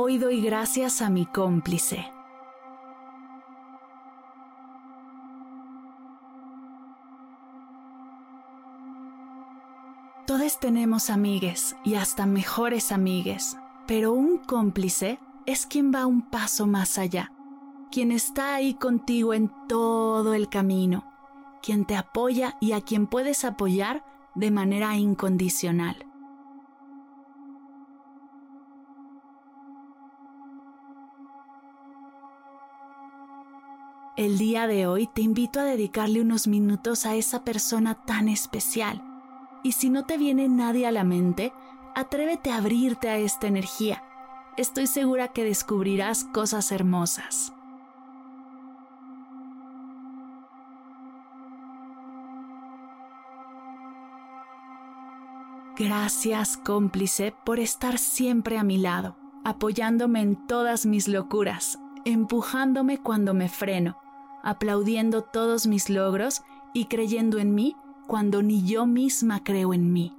Hoy doy gracias a mi cómplice. Todos tenemos amigues y hasta mejores amigues, pero un cómplice es quien va un paso más allá, quien está ahí contigo en todo el camino, quien te apoya y a quien puedes apoyar de manera incondicional. El día de hoy te invito a dedicarle unos minutos a esa persona tan especial. Y si no te viene nadie a la mente, atrévete a abrirte a esta energía. Estoy segura que descubrirás cosas hermosas. Gracias, cómplice, por estar siempre a mi lado, apoyándome en todas mis locuras, empujándome cuando me freno aplaudiendo todos mis logros y creyendo en mí cuando ni yo misma creo en mí.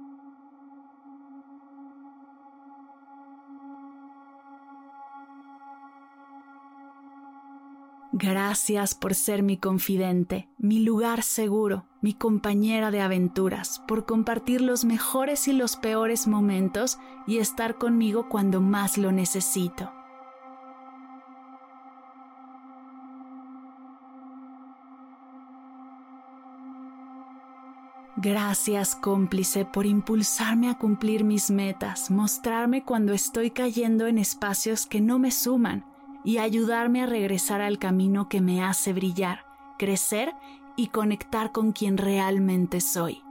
Gracias por ser mi confidente, mi lugar seguro, mi compañera de aventuras, por compartir los mejores y los peores momentos y estar conmigo cuando más lo necesito. Gracias cómplice por impulsarme a cumplir mis metas, mostrarme cuando estoy cayendo en espacios que no me suman y ayudarme a regresar al camino que me hace brillar, crecer y conectar con quien realmente soy.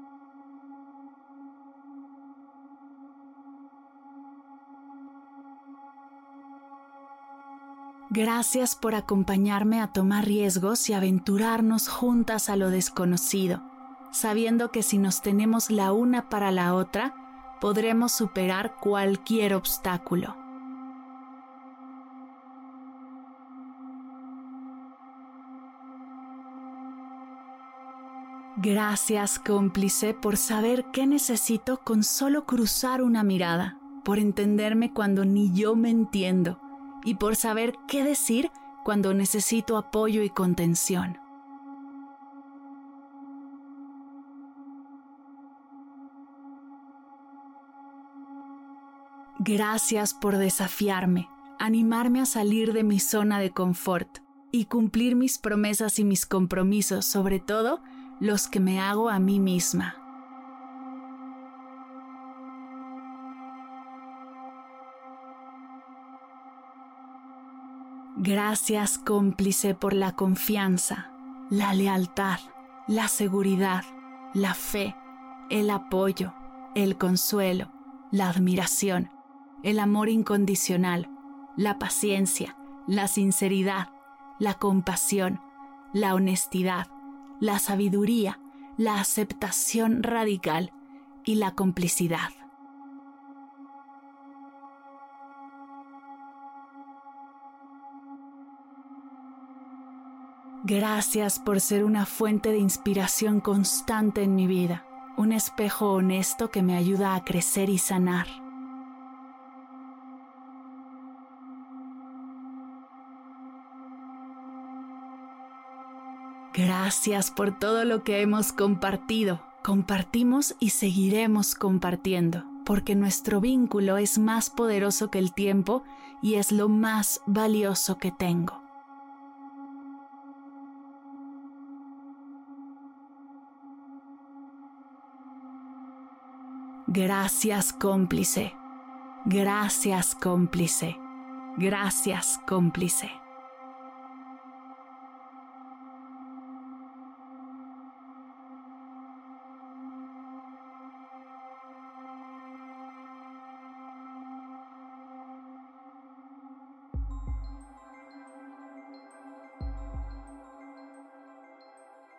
Gracias por acompañarme a tomar riesgos y aventurarnos juntas a lo desconocido sabiendo que si nos tenemos la una para la otra, podremos superar cualquier obstáculo. Gracias cómplice por saber qué necesito con solo cruzar una mirada, por entenderme cuando ni yo me entiendo y por saber qué decir cuando necesito apoyo y contención. Gracias por desafiarme, animarme a salir de mi zona de confort y cumplir mis promesas y mis compromisos, sobre todo los que me hago a mí misma. Gracias cómplice por la confianza, la lealtad, la seguridad, la fe, el apoyo, el consuelo, la admiración el amor incondicional, la paciencia, la sinceridad, la compasión, la honestidad, la sabiduría, la aceptación radical y la complicidad. Gracias por ser una fuente de inspiración constante en mi vida, un espejo honesto que me ayuda a crecer y sanar. Gracias por todo lo que hemos compartido. Compartimos y seguiremos compartiendo, porque nuestro vínculo es más poderoso que el tiempo y es lo más valioso que tengo. Gracias cómplice. Gracias cómplice. Gracias cómplice.